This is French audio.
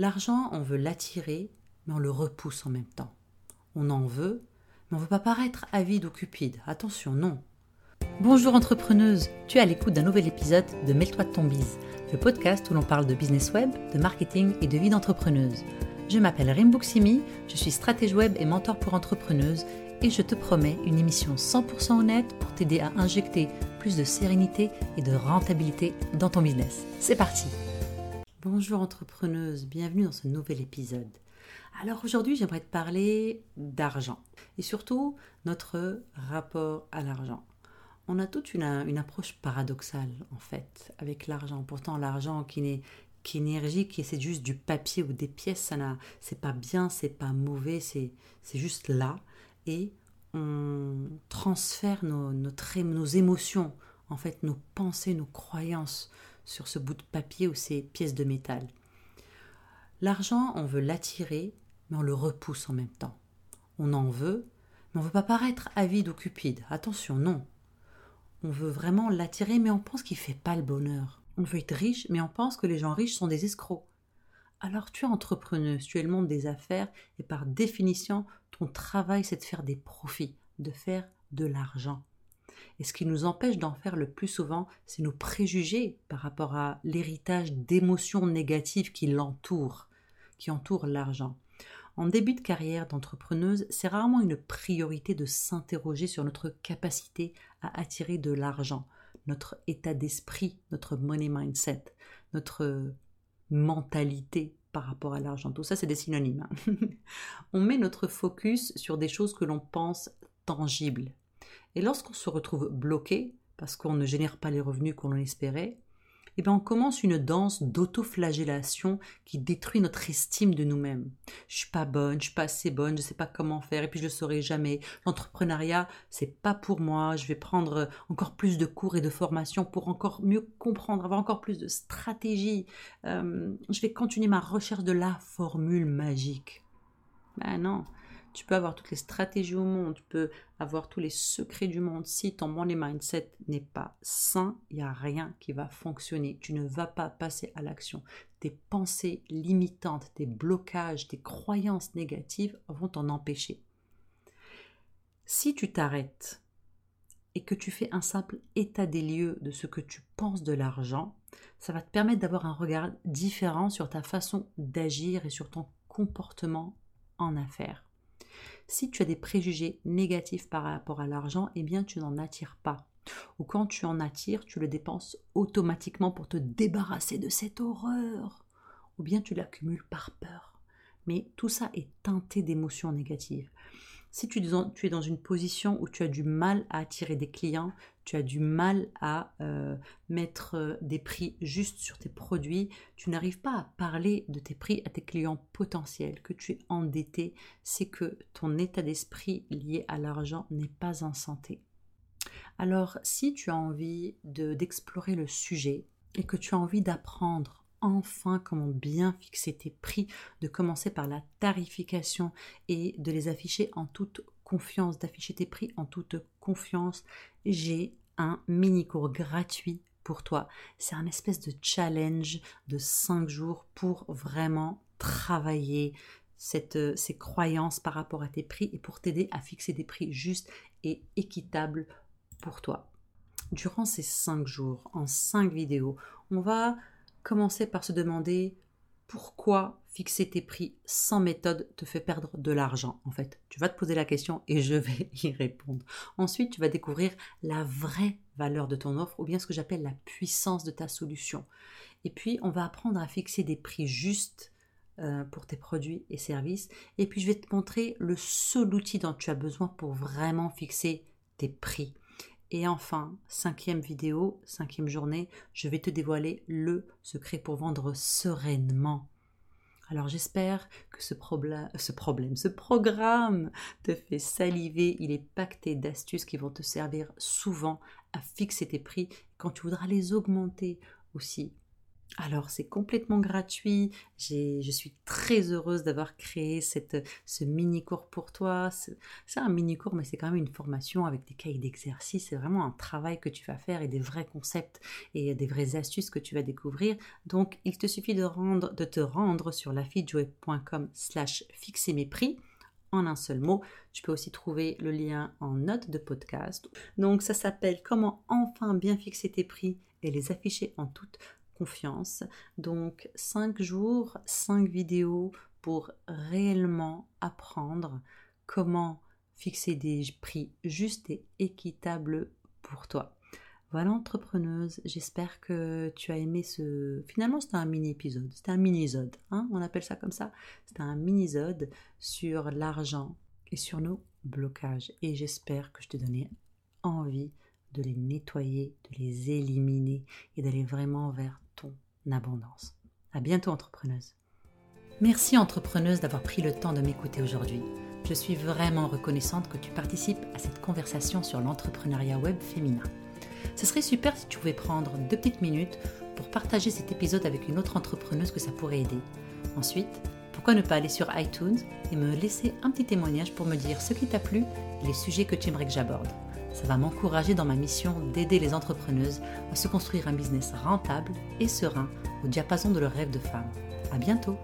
L'argent, on veut l'attirer, mais on le repousse en même temps. On en veut, mais on ne veut pas paraître avide ou cupide. Attention, non. Bonjour entrepreneuse, tu es à l'écoute d'un nouvel épisode de Mêle-toi de ton bise, le podcast où l'on parle de business web, de marketing et de vie d'entrepreneuse. Je m'appelle Rimbuksimi, je suis stratège web et mentor pour entrepreneuses et je te promets une émission 100% honnête pour t'aider à injecter plus de sérénité et de rentabilité dans ton business. C'est parti Bonjour entrepreneuse, bienvenue dans ce nouvel épisode. Alors aujourd'hui j'aimerais te parler d'argent et surtout notre rapport à l'argent. On a toute une, approche paradoxale en fait avec l'argent. Pourtant l'argent qui n'est qu'énergie, qui c'est juste du papier ou des pièces, ça n'a, c'est pas bien, c'est pas mauvais, c'est, c'est juste là et on transfère nos, nos émotions, en fait nos pensées, nos croyances sur ce bout de papier ou ces pièces de métal. L'argent, on veut l'attirer, mais on le repousse en même temps. On en veut, mais on ne veut pas paraître avide ou cupide. Attention, non. On veut vraiment l'attirer, mais on pense qu'il ne fait pas le bonheur. On veut être riche, mais on pense que les gens riches sont des escrocs. Alors tu es entrepreneuse, tu es le monde des affaires, et par définition, ton travail, c'est de faire des profits, de faire de l'argent. Et ce qui nous empêche d'en faire le plus souvent, c'est nos préjugés par rapport à l'héritage d'émotions négatives qui l'entourent, qui entourent l'argent. En début de carrière d'entrepreneuse, c'est rarement une priorité de s'interroger sur notre capacité à attirer de l'argent, notre état d'esprit, notre money mindset, notre mentalité par rapport à l'argent. Tout ça, c'est des synonymes. Hein. On met notre focus sur des choses que l'on pense tangibles, et lorsqu'on se retrouve bloqué, parce qu'on ne génère pas les revenus qu'on espérait, eh bien on commence une danse d'autoflagellation qui détruit notre estime de nous-mêmes. Je suis pas bonne, je suis pas assez bonne, je sais pas comment faire et puis je le saurai jamais. L'entrepreneuriat, c'est pas pour moi, je vais prendre encore plus de cours et de formations pour encore mieux comprendre, avoir encore plus de stratégie. Euh, je vais continuer ma recherche de la formule magique. Ben non, tu peux avoir toutes les stratégies au monde, tu peux avoir tous les secrets du monde. Si ton money mindset n'est pas sain, il n'y a rien qui va fonctionner. Tu ne vas pas passer à l'action. Tes pensées limitantes, tes blocages, tes croyances négatives vont t'en empêcher. Si tu t'arrêtes et que tu fais un simple état des lieux de ce que tu penses de l'argent, ça va te permettre d'avoir un regard différent sur ta façon d'agir et sur ton comportement en affaires. Si tu as des préjugés négatifs par rapport à l'argent, eh bien tu n'en attires pas. Ou quand tu en attires, tu le dépenses automatiquement pour te débarrasser de cette horreur. Ou bien tu l'accumules par peur. Mais tout ça est teinté d'émotions négatives. Si tu es dans une position où tu as du mal à attirer des clients, tu as du mal à euh, mettre euh, des prix justes sur tes produits, tu n'arrives pas à parler de tes prix à tes clients potentiels, que tu es endetté, c'est que ton état d'esprit lié à l'argent n'est pas en santé. Alors si tu as envie d'explorer le sujet et que tu as envie d'apprendre enfin comment bien fixer tes prix, de commencer par la tarification et de les afficher en toute confiance, d'afficher tes prix en toute confiance. J'ai mini cours gratuit pour toi. C'est un espèce de challenge de 5 jours pour vraiment travailler cette, ces croyances par rapport à tes prix et pour t'aider à fixer des prix justes et équitables pour toi. Durant ces 5 jours, en 5 vidéos, on va commencer par se demander pourquoi fixer tes prix sans méthode te fait perdre de l'argent en fait? Tu vas te poser la question et je vais y répondre. Ensuite, tu vas découvrir la vraie valeur de ton offre ou bien ce que j'appelle la puissance de ta solution. Et puis, on va apprendre à fixer des prix justes euh, pour tes produits et services. Et puis, je vais te montrer le seul outil dont tu as besoin pour vraiment fixer tes prix. Et enfin, cinquième vidéo, cinquième journée, je vais te dévoiler le secret pour vendre sereinement. Alors j'espère que ce, problème, ce programme te fait saliver. Il est pacté d'astuces qui vont te servir souvent à fixer tes prix quand tu voudras les augmenter aussi. Alors c'est complètement gratuit. Je suis très heureuse d'avoir créé ce mini cours pour toi. C'est un mini cours, mais c'est quand même une formation avec des cahiers d'exercice. C'est vraiment un travail que tu vas faire et des vrais concepts et des vraies astuces que tu vas découvrir. Donc il te suffit de, rendre, de te rendre sur lafitjoy.com slash fixer mes prix en un seul mot. Tu peux aussi trouver le lien en note de podcast. Donc ça s'appelle Comment enfin bien fixer tes prix et les afficher en toute confiance. Donc 5 jours, 5 vidéos pour réellement apprendre comment fixer des prix justes et équitables pour toi. Voilà entrepreneuse, j'espère que tu as aimé ce... Finalement c'était un mini-épisode, c'était un mini-zode, hein on appelle ça comme ça. C'était un mini-zode sur l'argent et sur nos blocages. Et j'espère que je t'ai donné envie de les nettoyer, de les éliminer et d'aller vraiment vers abondance. À bientôt, entrepreneuse. Merci, entrepreneuse, d'avoir pris le temps de m'écouter aujourd'hui. Je suis vraiment reconnaissante que tu participes à cette conversation sur l'entrepreneuriat web féminin. Ce serait super si tu pouvais prendre deux petites minutes pour partager cet épisode avec une autre entrepreneuse que ça pourrait aider. Ensuite, pourquoi ne pas aller sur iTunes et me laisser un petit témoignage pour me dire ce qui t'a plu et les sujets que tu aimerais que j'aborde. Ça va m'encourager dans ma mission d'aider les entrepreneuses à se construire un business rentable et serein au diapason de leurs rêves de femme. À bientôt!